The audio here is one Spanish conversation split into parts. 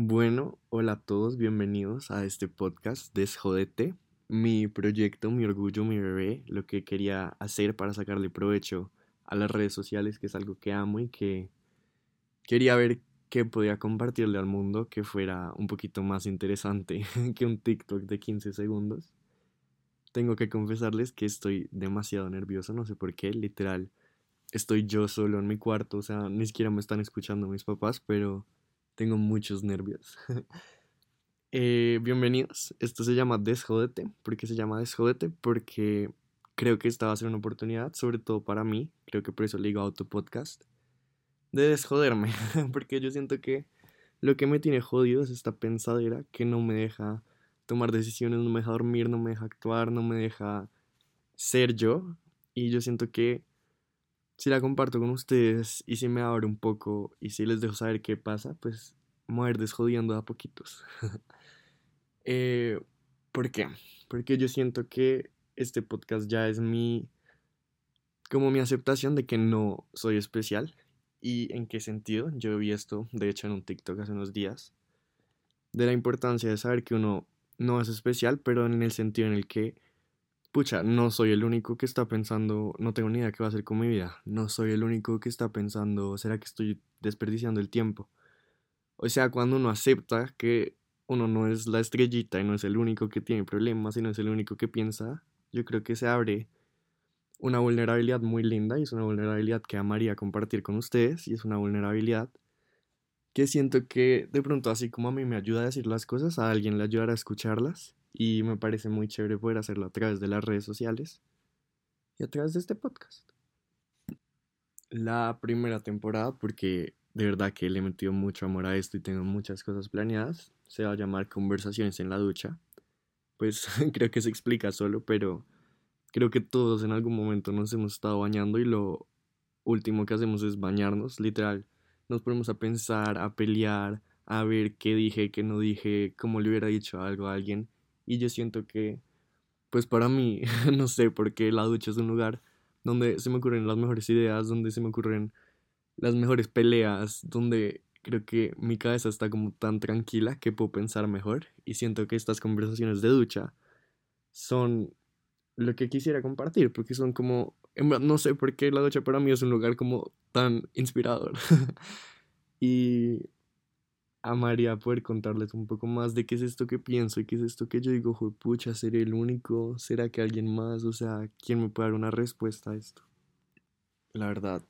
Bueno, hola a todos, bienvenidos a este podcast Desjodete, mi proyecto, mi orgullo, mi bebé, lo que quería hacer para sacarle provecho a las redes sociales, que es algo que amo y que quería ver que podía compartirle al mundo que fuera un poquito más interesante que un TikTok de 15 segundos. Tengo que confesarles que estoy demasiado nervioso, no sé por qué, literal. Estoy yo solo en mi cuarto, o sea, ni siquiera me están escuchando mis papás, pero tengo muchos nervios. Eh, bienvenidos, esto se llama Desjodete. ¿Por qué se llama Desjodete? Porque creo que esta va a ser una oportunidad, sobre todo para mí, creo que por eso le digo autopodcast, de desjoderme, porque yo siento que lo que me tiene jodido es esta pensadera que no me deja tomar decisiones, no me deja dormir, no me deja actuar, no me deja ser yo. Y yo siento que si la comparto con ustedes y si me abre un poco y si les dejo saber qué pasa, pues ir desjodiendo a poquitos. eh, ¿Por qué? Porque yo siento que este podcast ya es mi como mi aceptación de que no soy especial. ¿Y en qué sentido? Yo vi esto, de hecho, en un TikTok hace unos días, de la importancia de saber que uno no es especial, pero en el sentido en el que, pucha, no soy el único que está pensando, no tengo ni idea qué va a hacer con mi vida, no soy el único que está pensando, ¿será que estoy desperdiciando el tiempo? O sea, cuando uno acepta que uno no es la estrellita y no es el único que tiene problemas y no es el único que piensa, yo creo que se abre una vulnerabilidad muy linda y es una vulnerabilidad que amaría compartir con ustedes y es una vulnerabilidad que siento que de pronto así como a mí me ayuda a decir las cosas, a alguien le ayudará a escucharlas y me parece muy chévere poder hacerlo a través de las redes sociales y a través de este podcast. La primera temporada, porque de verdad que le he metido mucho amor a esto y tengo muchas cosas planeadas, se va a llamar Conversaciones en la ducha. Pues creo que se explica solo, pero Creo que todos en algún momento nos hemos estado bañando y lo último que hacemos es bañarnos, literal. Nos ponemos a pensar, a pelear, a ver qué dije, qué no dije, cómo le hubiera dicho algo a alguien. Y yo siento que, pues para mí, no sé, porque la ducha es un lugar donde se me ocurren las mejores ideas, donde se me ocurren las mejores peleas, donde creo que mi cabeza está como tan tranquila que puedo pensar mejor. Y siento que estas conversaciones de ducha son lo que quisiera compartir, porque son como, no sé por qué la ducha para mí es un lugar como tan inspirador. y amaría poder contarles un poco más de qué es esto que pienso y qué es esto que yo digo, pucha, ¿seré el único? ¿Será que alguien más? O sea, ¿quién me puede dar una respuesta a esto? La verdad,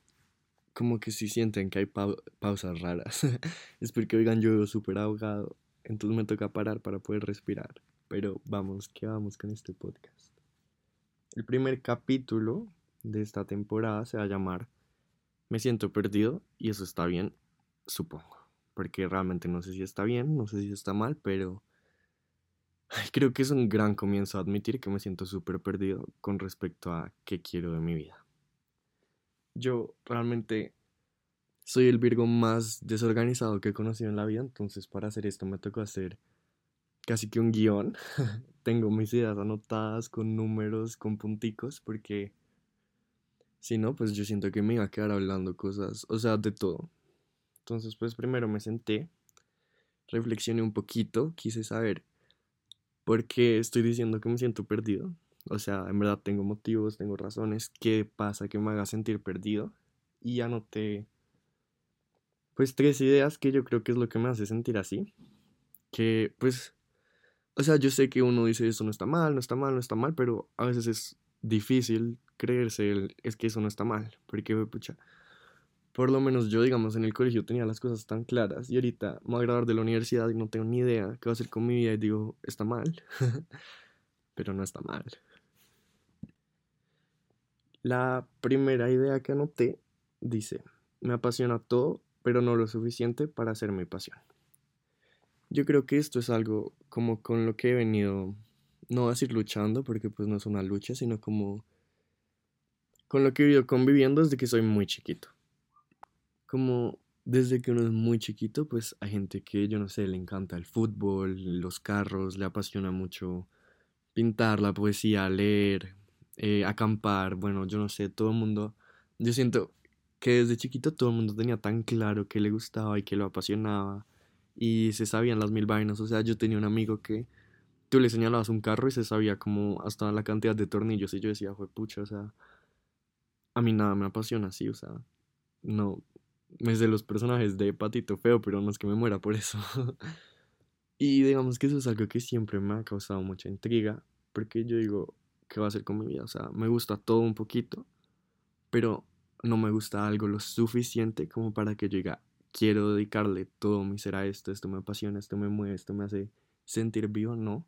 como que si sienten que hay pausas raras, es porque, oigan, yo súper ahogado, entonces me toca parar para poder respirar. Pero vamos, que vamos con este podcast. El primer capítulo de esta temporada se va a llamar Me siento perdido y eso está bien, supongo. Porque realmente no sé si está bien, no sé si está mal, pero creo que es un gran comienzo a admitir que me siento súper perdido con respecto a qué quiero de mi vida. Yo realmente soy el Virgo más desorganizado que he conocido en la vida, entonces para hacer esto me tocó hacer casi que un guion. Tengo mis ideas anotadas con números, con punticos, porque si no, pues yo siento que me iba a quedar hablando cosas, o sea, de todo. Entonces, pues primero me senté, reflexioné un poquito, quise saber por qué estoy diciendo que me siento perdido. O sea, en verdad tengo motivos, tengo razones, qué pasa que me haga sentir perdido. Y anoté, pues, tres ideas que yo creo que es lo que me hace sentir así. Que, pues, o sea, yo sé que uno dice eso no está mal, no está mal, no está mal, pero a veces es difícil creerse el, es que eso no está mal, porque pucha, por lo menos yo, digamos, en el colegio tenía las cosas tan claras y ahorita me voy a graduar de la universidad y no tengo ni idea qué va a hacer con mi vida y digo, está mal, pero no está mal. La primera idea que anoté dice, me apasiona todo, pero no lo suficiente para ser mi pasión. Yo creo que esto es algo como con lo que he venido, no a decir luchando, porque pues no es una lucha, sino como con lo que he ido conviviendo desde que soy muy chiquito. Como desde que uno es muy chiquito, pues hay gente que, yo no sé, le encanta el fútbol, los carros, le apasiona mucho pintar, la poesía, leer, eh, acampar, bueno, yo no sé, todo el mundo, yo siento que desde chiquito todo el mundo tenía tan claro que le gustaba y que lo apasionaba y se sabían las mil vainas. O sea, yo tenía un amigo que tú le señalabas un carro y se sabía como hasta la cantidad de tornillos y yo decía, fue pucha, o sea, a mí nada me apasiona así, o sea, no, me sé los personajes de Patito Feo, pero no es que me muera por eso. y digamos que eso es algo que siempre me ha causado mucha intriga, porque yo digo, ¿qué va a hacer con mi vida? O sea, me gusta todo un poquito, pero no me gusta algo lo suficiente como para que yo diga, quiero dedicarle todo mi ser a esto, esto me apasiona, esto me mueve, esto me hace sentir vivo, no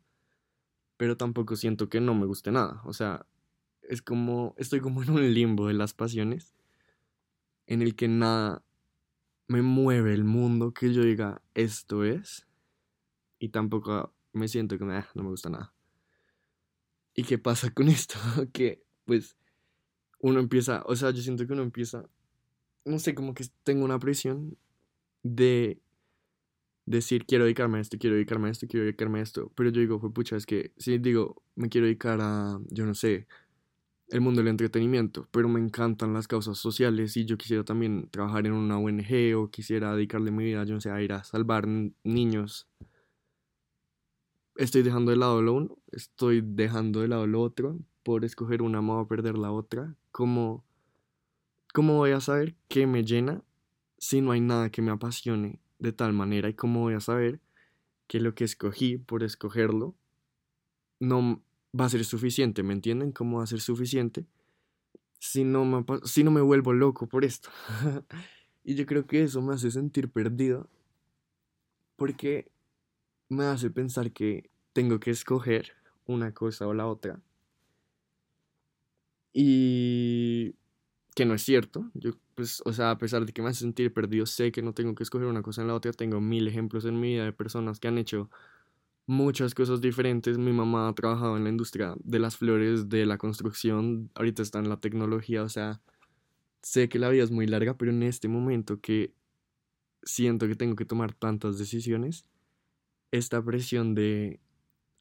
pero tampoco siento que no me guste nada. O sea, es como, estoy como en un limbo de las pasiones, en el que nada me mueve el mundo que yo diga esto es, y tampoco me siento que me, ah, no me gusta nada. ¿Y qué pasa con esto? que pues uno empieza, o sea, yo siento que uno empieza, no sé, como que tengo una presión de decir quiero dedicarme a esto, quiero dedicarme a esto, quiero dedicarme a esto. Pero yo digo, fue pucha, es que si digo, me quiero dedicar a, yo no sé, el mundo del entretenimiento, pero me encantan las causas sociales y yo quisiera también trabajar en una ONG o quisiera dedicarle mi vida, a ir a salvar niños. Estoy dejando de lado lo uno, estoy dejando de lado lo otro, por escoger una me a perder la otra. ¿Cómo, ¿Cómo voy a saber qué me llena si no hay nada que me apasione de tal manera y cómo voy a saber que lo que escogí por escogerlo no va a ser suficiente, ¿me entienden? ¿Cómo va a ser suficiente si no me, si no me vuelvo loco por esto? y yo creo que eso me hace sentir perdido porque me hace pensar que tengo que escoger una cosa o la otra. Y que no es cierto. Yo, pues, o sea, a pesar de que me hace sentir perdido, sé que no tengo que escoger una cosa en la otra. Tengo mil ejemplos en mi vida de personas que han hecho muchas cosas diferentes. Mi mamá ha trabajado en la industria de las flores, de la construcción, ahorita está en la tecnología, o sea, sé que la vida es muy larga, pero en este momento que siento que tengo que tomar tantas decisiones, esta presión de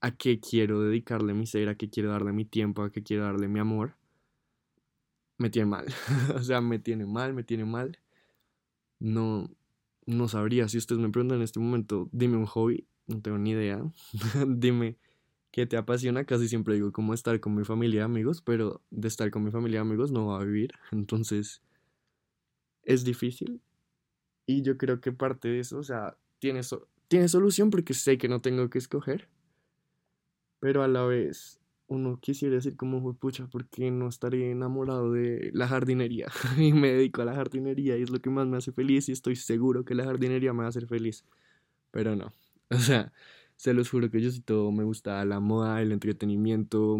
a qué quiero dedicarle mi ser, a qué quiero darle mi tiempo, a qué quiero darle mi amor, me tiene mal. o sea, me tiene mal, me tiene mal. No, no sabría. Si ustedes me preguntan en este momento, dime un hobby, no tengo ni idea. dime qué te apasiona. Casi siempre digo cómo estar con mi familia amigos, pero de estar con mi familia amigos no va a vivir. Entonces, es difícil. Y yo creo que parte de eso, o sea, tiene, tiene solución porque sé que no tengo que escoger. Pero a la vez uno quisiera decir como, pucha, ¿por qué no estaré enamorado de la jardinería? y me dedico a la jardinería y es lo que más me hace feliz y estoy seguro que la jardinería me va a hacer feliz. Pero no, o sea, se los juro que yo sí todo me gusta la moda, el entretenimiento,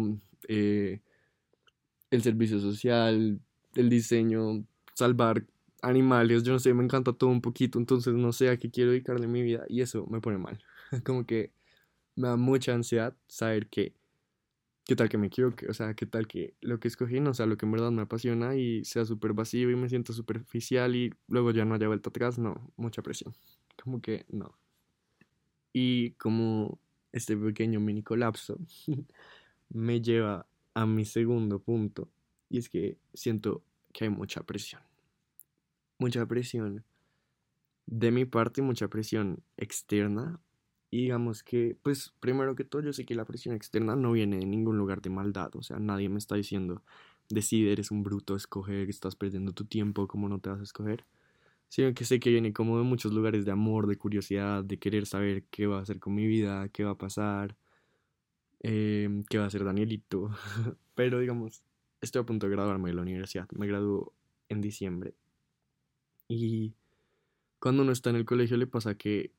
eh, el servicio social, el diseño, salvar animales, yo no sé, me encanta todo un poquito, entonces no sé a qué quiero dedicarle mi vida y eso me pone mal. como que me da mucha ansiedad saber que qué tal que me equivoque, o sea, qué tal que lo que escogí no sea lo que en verdad me apasiona y sea súper vacío y me siento superficial y luego ya no haya vuelta atrás, no, mucha presión, como que no. Y como este pequeño mini colapso me lleva a mi segundo punto y es que siento que hay mucha presión, mucha presión de mi parte, mucha presión externa y digamos que, pues, primero que todo, yo sé que la presión externa no viene de ningún lugar de maldad. O sea, nadie me está diciendo, decide, eres un bruto, escoger, estás perdiendo tu tiempo, ¿cómo no te vas a escoger? Sino que sé que viene como de muchos lugares de amor, de curiosidad, de querer saber qué va a hacer con mi vida, qué va a pasar, em, qué va a hacer Danielito. Pero, digamos, estoy a punto de graduarme de la universidad. Me graduó en diciembre. Y cuando uno está en el colegio le pasa que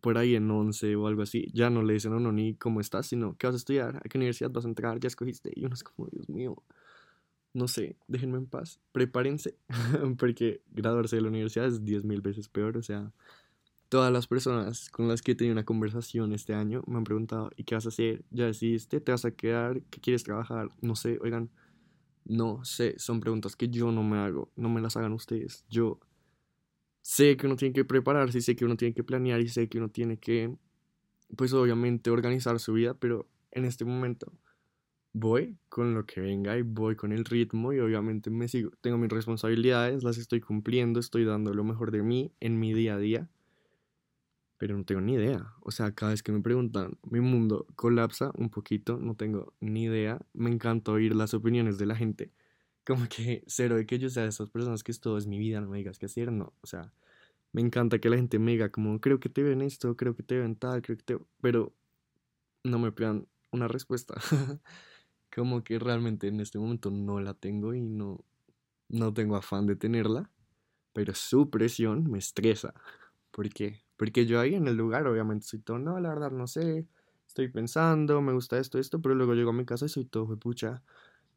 por ahí en 11 o algo así, ya no le dicen a uno ni cómo estás, sino qué vas a estudiar, a qué universidad vas a entrar, ya escogiste. Y uno es como, Dios mío, no sé, déjenme en paz, prepárense, porque graduarse de la universidad es 10 mil veces peor. O sea, todas las personas con las que he tenido una conversación este año me han preguntado, ¿y qué vas a hacer? ¿Ya decidiste? ¿Te vas a quedar? ¿Qué quieres trabajar? No sé, oigan, no sé, son preguntas que yo no me hago, no me las hagan ustedes. Yo sé que uno tiene que prepararse sé que uno tiene que planear y sé que uno tiene que, pues obviamente, organizar su vida, pero en este momento voy con lo que venga y voy con el ritmo y obviamente me sigo, tengo mis responsabilidades, las estoy cumpliendo, estoy dando lo mejor de mí en mi día a día. pero no tengo ni idea. O sea, cada vez que me preguntan, mi mundo colapsa un poquito, no tengo ni idea. Me encanta oír las opiniones de la gente. Como que cero de que yo sea de esas personas que esto es mi vida, no me digas qué hacer, no. O sea, me encanta que la gente me diga como, creo que te ven esto, creo que te ven tal, creo que te... Pero no me pidan una respuesta. como que realmente en este momento no la tengo y no, no tengo afán de tenerla. Pero su presión me estresa. ¿Por qué? Porque yo ahí en el lugar obviamente soy todo, no, la verdad no sé, estoy pensando, me gusta esto, esto, pero luego llego a mi casa y soy todo, pucha,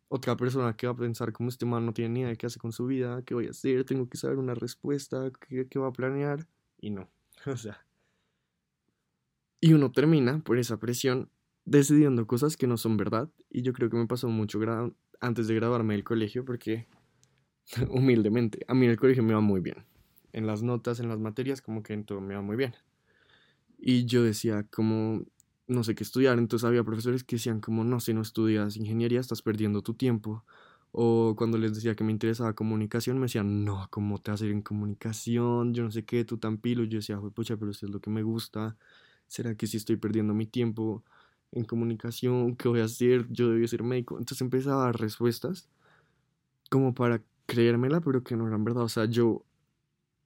otra persona que va a pensar como este man no tiene ni idea de qué hace con su vida, qué voy a hacer, tengo que saber una respuesta, qué, qué va a planear, y no, o sea. Y uno termina por esa presión decidiendo cosas que no son verdad, y yo creo que me pasó mucho antes de graduarme del colegio, porque humildemente, a mí en el colegio me va muy bien en las notas, en las materias, como que en todo me va muy bien. Y yo decía como, no sé qué estudiar, entonces había profesores que decían como, no, si no estudias ingeniería estás perdiendo tu tiempo. O cuando les decía que me interesaba comunicación, me decían, no, ¿cómo te vas a ir en comunicación? Yo no sé qué, tú tan pilo. Yo decía, pucha, pero esto es lo que me gusta. ¿Será que si estoy perdiendo mi tiempo en comunicación? ¿Qué voy a hacer? Yo debía ser médico. Entonces empezaba a dar respuestas como para creérmela, pero que no eran verdad. O sea, yo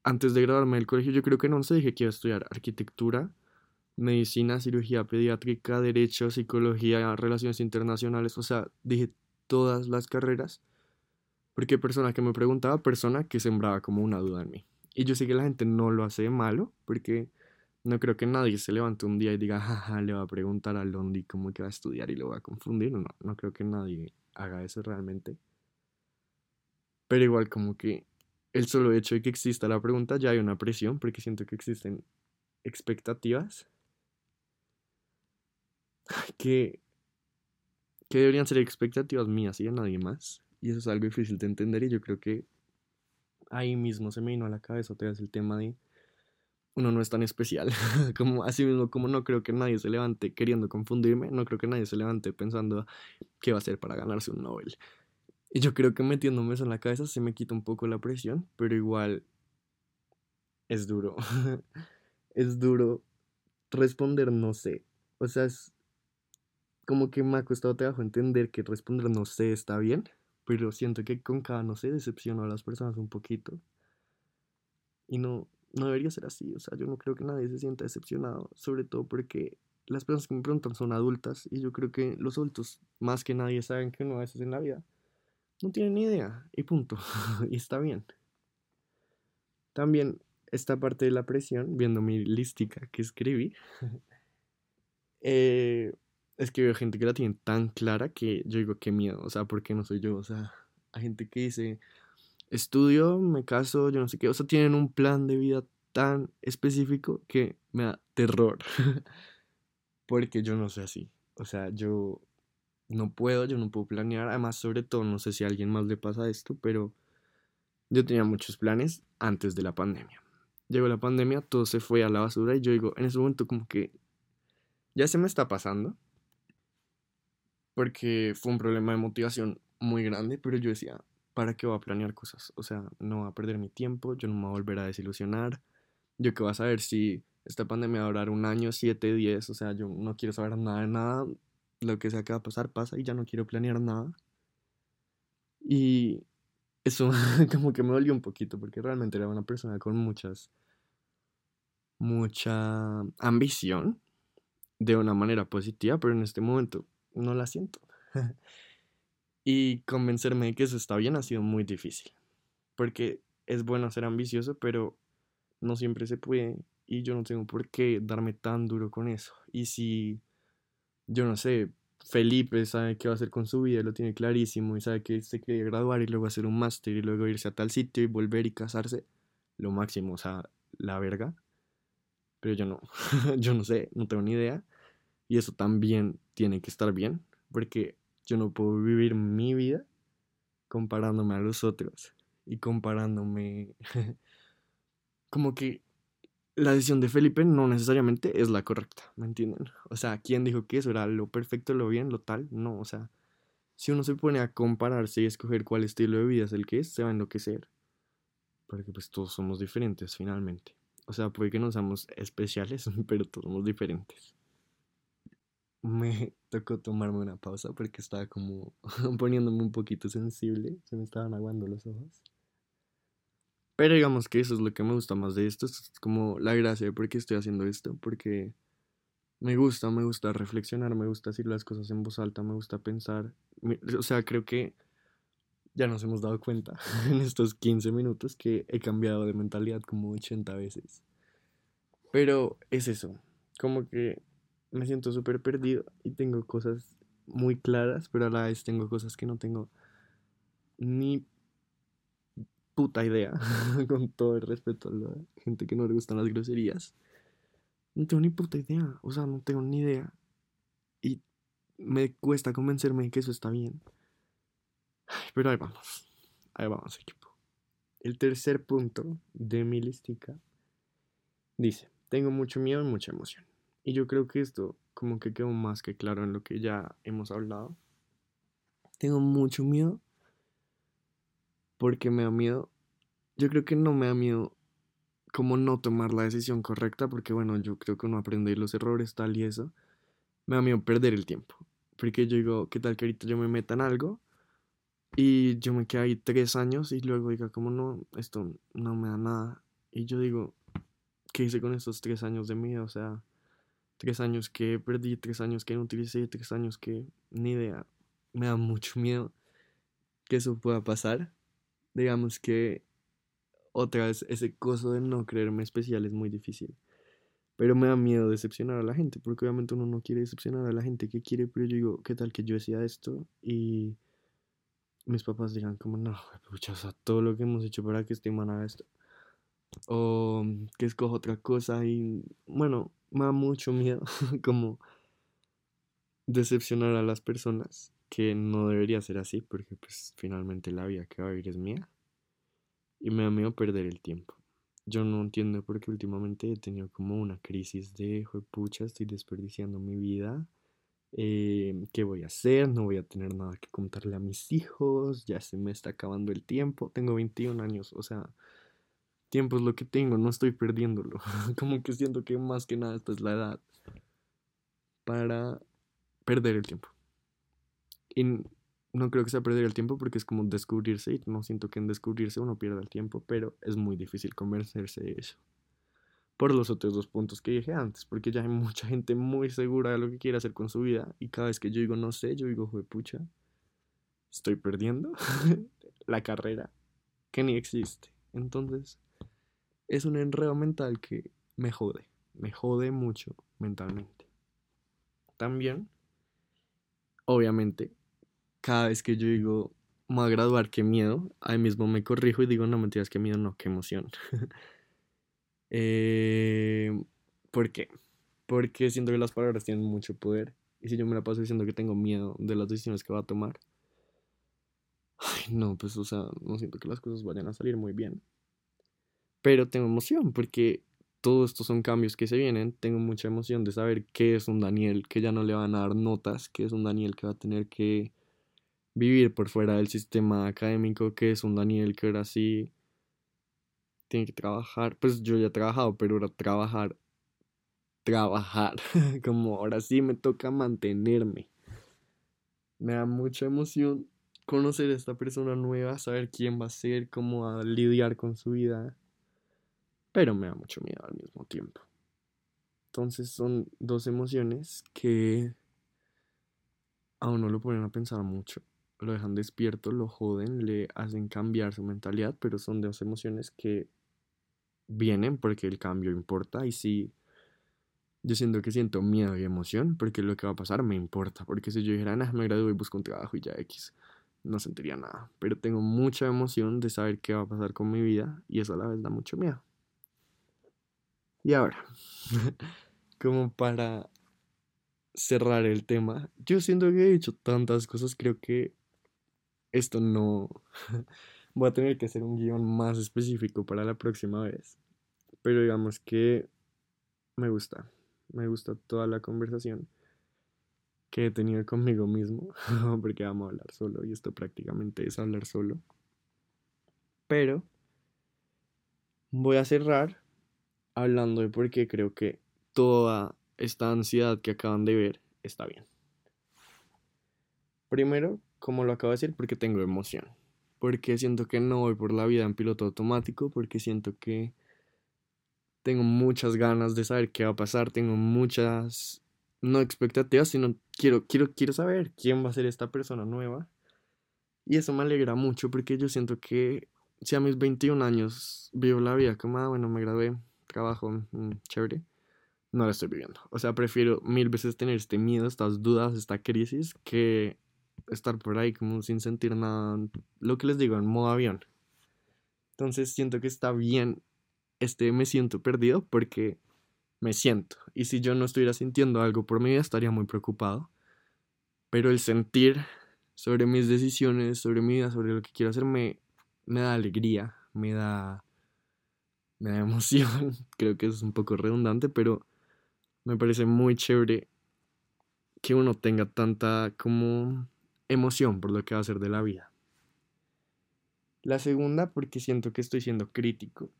antes de graduarme del colegio, yo creo que en 11 dije que iba a estudiar arquitectura, medicina, cirugía pediátrica, derecho, psicología, relaciones internacionales, o sea, dije todas las carreras, porque persona que me preguntaba, persona que sembraba como una duda en mí. Y yo sé que la gente no lo hace malo, porque no creo que nadie se levante un día y diga, jaja, le va a preguntar a Londi cómo que va a estudiar y lo va a confundir. No, no creo que nadie haga eso realmente. Pero igual como que el solo hecho de que exista la pregunta ya hay una presión, porque siento que existen expectativas que, que deberían ser expectativas mías y de nadie más. Y eso es algo difícil de entender y yo creo que ahí mismo se me vino a la cabeza otra vez el tema de uno no es tan especial. como así mismo como no creo que nadie se levante queriendo confundirme, no creo que nadie se levante pensando qué va a hacer para ganarse un Nobel. Y yo creo que metiéndome eso en la cabeza se me quita un poco la presión, pero igual es duro. es duro responder no sé. O sea, es como que me ha costado trabajo entender que responder no sé está bien, pero siento que con cada no sé decepciono a las personas un poquito. Y no, no debería ser así. O sea, yo no creo que nadie se sienta decepcionado, sobre todo porque las personas que me preguntan son adultas y yo creo que los adultos más que nadie saben que uno a veces en la vida no tienen ni idea y punto. y está bien. También esta parte de la presión, viendo mi lística que escribí, eh, es que veo gente que la tiene tan clara que yo digo, qué miedo, o sea, ¿por qué no soy yo? O sea, hay gente que dice, estudio, me caso, yo no sé qué, o sea, tienen un plan de vida tan específico que me da terror, porque yo no soy así, o sea, yo no puedo, yo no puedo planear. Además, sobre todo, no sé si a alguien más le pasa esto, pero yo tenía muchos planes antes de la pandemia. Llegó la pandemia, todo se fue a la basura y yo digo, en ese momento como que ya se me está pasando. Porque fue un problema de motivación muy grande, pero yo decía, ¿para qué voy a planear cosas? O sea, no voy a perder mi tiempo, yo no me voy a volver a desilusionar. Yo qué voy a saber si esta pandemia va a durar un año, siete, diez, o sea, yo no quiero saber nada de nada, lo que sea que va a pasar, pasa y ya no quiero planear nada. Y eso como que me dolió un poquito porque realmente era una persona con muchas, mucha ambición de una manera positiva, pero en este momento no la siento. y convencerme de que eso está bien ha sido muy difícil. Porque es bueno ser ambicioso, pero no siempre se puede. Y yo no tengo por qué darme tan duro con eso. Y si yo no sé, Felipe sabe qué va a hacer con su vida, lo tiene clarísimo y sabe que se quiere graduar y luego hacer un máster y luego irse a tal sitio y volver y casarse, lo máximo, o sea, la verga. Pero yo no, yo no sé, no tengo ni idea. Y eso también tiene que estar bien, porque yo no puedo vivir mi vida comparándome a los otros y comparándome como que la decisión de Felipe no necesariamente es la correcta, ¿me entienden? O sea, ¿quién dijo que eso era lo perfecto, lo bien, lo tal? No, o sea, si uno se pone a compararse y escoger cuál estilo de vida es el que es, se va a enloquecer. Porque pues todos somos diferentes finalmente. O sea, puede que no seamos especiales, pero todos somos diferentes. Me tocó tomarme una pausa porque estaba como poniéndome un poquito sensible, se me estaban aguando los ojos. Pero digamos que eso es lo que me gusta más de esto, es como la gracia de por qué estoy haciendo esto, porque me gusta, me gusta reflexionar, me gusta decir las cosas en voz alta, me gusta pensar. O sea, creo que ya nos hemos dado cuenta en estos 15 minutos que he cambiado de mentalidad como 80 veces. Pero es eso, como que me siento súper perdido y tengo cosas muy claras, pero a la vez tengo cosas que no tengo ni puta idea, con todo el respeto a la gente que no le gustan las groserías. No tengo ni puta idea, o sea, no tengo ni idea. Y me cuesta convencerme de que eso está bien. Pero ahí vamos, ahí vamos equipo. El tercer punto de mi listica dice, tengo mucho miedo y mucha emoción. Y yo creo que esto como que quedó más que claro en lo que ya hemos hablado. Tengo mucho miedo porque me da miedo. Yo creo que no me da miedo como no tomar la decisión correcta, porque bueno, yo creo que uno aprende los errores, tal y eso. Me da miedo perder el tiempo. Porque yo digo, ¿qué tal que ahorita yo me meta en algo? Y yo me quedo ahí tres años y luego diga, como no, esto no me da nada. Y yo digo, ¿qué hice con estos tres años de vida? O sea, tres años que perdí, tres años que no utilicé, tres años que ni idea. Me da mucho miedo que eso pueda pasar. Digamos que otra vez ese coso de no creerme especial es muy difícil. Pero me da miedo decepcionar a la gente, porque obviamente uno no quiere decepcionar a la gente que quiere, pero yo digo, ¿qué tal que yo decía esto? Y mis papás digan como, no, pucha, o sea, todo lo que hemos hecho para que este man haga esto. O que escoja otra cosa y, bueno, me da mucho miedo como decepcionar a las personas, que no debería ser así, porque pues finalmente la vida que va a vivir es mía y me da miedo perder el tiempo. Yo no entiendo por qué últimamente he tenido como una crisis de, pucha, estoy desperdiciando mi vida. Eh, ¿Qué voy a hacer? No voy a tener nada que contarle a mis hijos. Ya se me está acabando el tiempo. Tengo 21 años, o sea, tiempo es lo que tengo, no estoy perdiéndolo. como que siento que más que nada esta es la edad para perder el tiempo. Y no creo que sea perder el tiempo porque es como descubrirse y no siento que en descubrirse uno pierda el tiempo, pero es muy difícil convencerse de eso. Por los otros dos puntos que dije antes, porque ya hay mucha gente muy segura de lo que quiere hacer con su vida y cada vez que yo digo no sé, yo digo, pucha, estoy perdiendo la carrera que ni existe. Entonces, es un enredo mental que me jode, me jode mucho mentalmente. También, obviamente, cada vez que yo digo, me voy a graduar, qué miedo, ahí mismo me corrijo y digo, no mentiras, qué miedo, no, qué emoción. eh, ¿Por qué? Porque siento que las palabras tienen mucho poder. Y si yo me la paso diciendo que tengo miedo de las decisiones que va a tomar, ay, no, pues, o sea, no siento que las cosas vayan a salir muy bien. Pero tengo emoción porque todos estos son cambios que se vienen. Tengo mucha emoción de saber qué es un Daniel que ya no le van a dar notas, qué es un Daniel que va a tener que vivir por fuera del sistema académico, que es un Daniel que ahora sí tiene que trabajar. Pues yo ya he trabajado, pero ahora trabajar, trabajar, como ahora sí me toca mantenerme. Me da mucha emoción conocer a esta persona nueva, saber quién va a ser, cómo va a lidiar con su vida, pero me da mucho miedo al mismo tiempo. Entonces son dos emociones que a uno lo ponen a pensar mucho lo dejan despierto, lo joden, le hacen cambiar su mentalidad, pero son dos emociones que vienen porque el cambio importa y sí, yo siento que siento miedo y emoción porque lo que va a pasar me importa, porque si yo dijera, nada, me gradúo y busco un trabajo y ya X, no sentiría nada, pero tengo mucha emoción de saber qué va a pasar con mi vida y eso a la vez da mucho miedo. Y ahora, como para cerrar el tema, yo siento que he dicho tantas cosas, creo que esto no... Voy a tener que hacer un guion más específico para la próxima vez. Pero digamos que me gusta. Me gusta toda la conversación que he tenido conmigo mismo. Porque vamos a hablar solo y esto prácticamente es hablar solo. Pero voy a cerrar hablando de por qué creo que toda esta ansiedad que acaban de ver está bien. Primero, como lo acabo de decir, porque tengo emoción. Porque siento que no voy por la vida en piloto automático, porque siento que tengo muchas ganas de saber qué va a pasar, tengo muchas, no expectativas, sino quiero, quiero, quiero saber quién va a ser esta persona nueva. Y eso me alegra mucho porque yo siento que si a mis 21 años vivo la vida como, ah, bueno, me gradué, trabajo, mm, chévere, no la estoy viviendo. O sea, prefiero mil veces tener este miedo, estas dudas, esta crisis, que estar por ahí como sin sentir nada, lo que les digo, en modo avión. Entonces siento que está bien, este me siento perdido porque me siento. Y si yo no estuviera sintiendo algo por mi vida, estaría muy preocupado. Pero el sentir sobre mis decisiones, sobre mi vida, sobre lo que quiero hacer, me, me da alegría, me da, me da emoción. Creo que es un poco redundante, pero me parece muy chévere que uno tenga tanta como emoción por lo que va a hacer de la vida. La segunda, porque siento que estoy siendo crítico.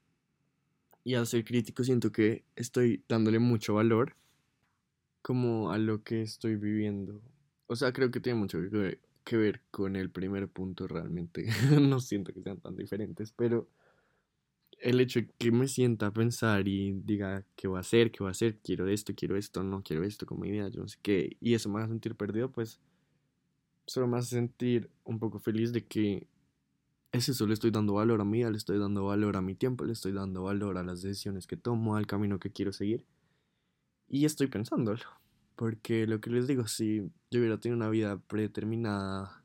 Y al ser crítico siento que estoy dándole mucho valor como a lo que estoy viviendo. O sea, creo que tiene mucho que ver, que ver con el primer punto realmente. no siento que sean tan diferentes, pero el hecho de que me sienta a pensar y diga qué voy a hacer, qué voy a hacer, quiero esto, quiero esto, no quiero esto con mi vida, yo no sé qué, y eso me hace sentir perdido, pues solo me hace sentir un poco feliz de que es eso, le estoy dando valor a mí, le estoy dando valor a mi tiempo, le estoy dando valor a las decisiones que tomo, al camino que quiero seguir. Y estoy pensándolo, porque lo que les digo, si yo hubiera tenido una vida predeterminada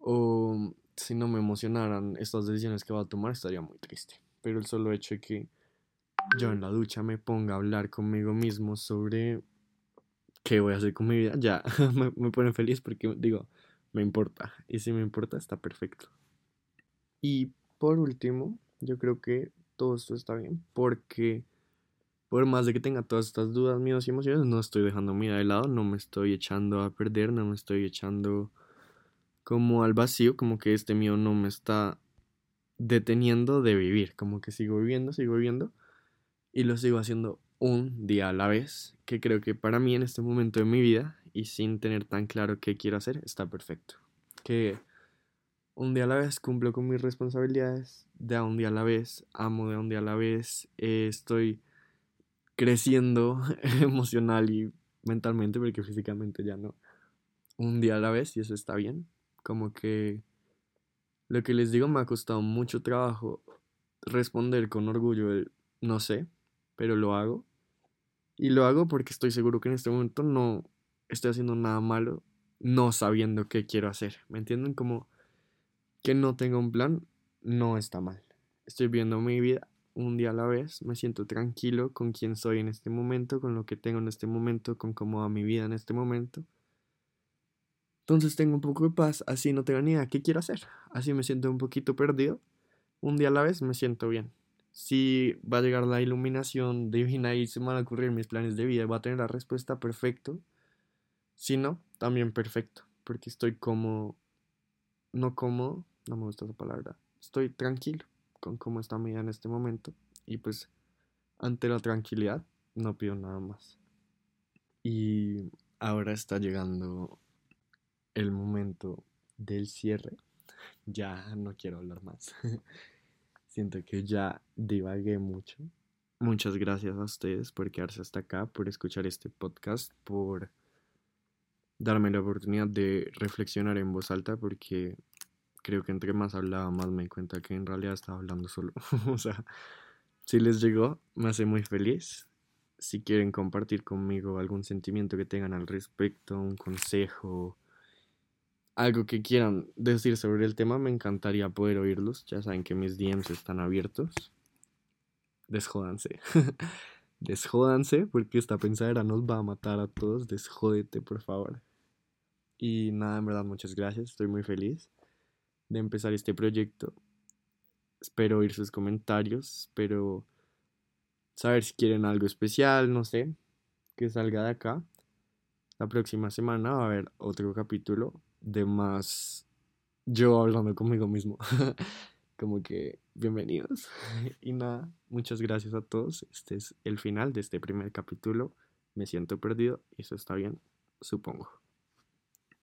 o si no me emocionaran estas decisiones que va a tomar, estaría muy triste. Pero el solo hecho de que yo en la ducha me ponga a hablar conmigo mismo sobre qué voy a hacer con mi vida, ya me, me pone feliz porque digo, me importa. Y si me importa, está perfecto. Y por último, yo creo que todo esto está bien porque por más de que tenga todas estas dudas, miedos y emociones, no estoy dejando mi de lado, no me estoy echando a perder, no me estoy echando como al vacío, como que este miedo no me está deteniendo de vivir, como que sigo viviendo, sigo viviendo y lo sigo haciendo un día a la vez, que creo que para mí en este momento de mi vida y sin tener tan claro qué quiero hacer, está perfecto. Que un día a la vez cumplo con mis responsabilidades, de a un día a la vez, amo de a un día a la vez, eh, estoy creciendo emocional y mentalmente, porque físicamente ya no, un día a la vez y eso está bien. Como que lo que les digo me ha costado mucho trabajo responder con orgullo el no sé, pero lo hago. Y lo hago porque estoy seguro que en este momento no estoy haciendo nada malo, no sabiendo qué quiero hacer. ¿Me entienden? Como que no tenga un plan no está mal. Estoy viendo mi vida un día a la vez, me siento tranquilo con quién soy en este momento, con lo que tengo en este momento, con cómo va mi vida en este momento. Entonces tengo un poco de paz, así no tengo ni idea qué quiero hacer. Así me siento un poquito perdido. Un día a la vez me siento bien. Si va a llegar la iluminación divina y se van a ocurrir mis planes de vida, va a tener la respuesta perfecto. Si no, también perfecto, porque estoy como no como no me gusta esa palabra, estoy tranquilo con cómo está mi vida en este momento y pues ante la tranquilidad no pido nada más. Y ahora está llegando el momento del cierre. Ya no quiero hablar más. Siento que ya divagué mucho. Muchas gracias a ustedes por quedarse hasta acá, por escuchar este podcast, por darme la oportunidad de reflexionar en voz alta, porque creo que entre más hablaba, más me di cuenta que en realidad estaba hablando solo. o sea, si les llegó, me hace muy feliz. Si quieren compartir conmigo algún sentimiento que tengan al respecto, un consejo, algo que quieran decir sobre el tema, me encantaría poder oírlos. Ya saben que mis DMs están abiertos. Desjódanse. Desjódanse porque esta pensadera nos va a matar a todos. Desjódete, por favor. Y nada, en verdad, muchas gracias. Estoy muy feliz de empezar este proyecto. Espero oír sus comentarios, espero saber si quieren algo especial, no sé, que salga de acá. La próxima semana va a haber otro capítulo de más yo hablando conmigo mismo. como que bienvenidos. Y nada, muchas gracias a todos. Este es el final de este primer capítulo. Me siento perdido y eso está bien, supongo.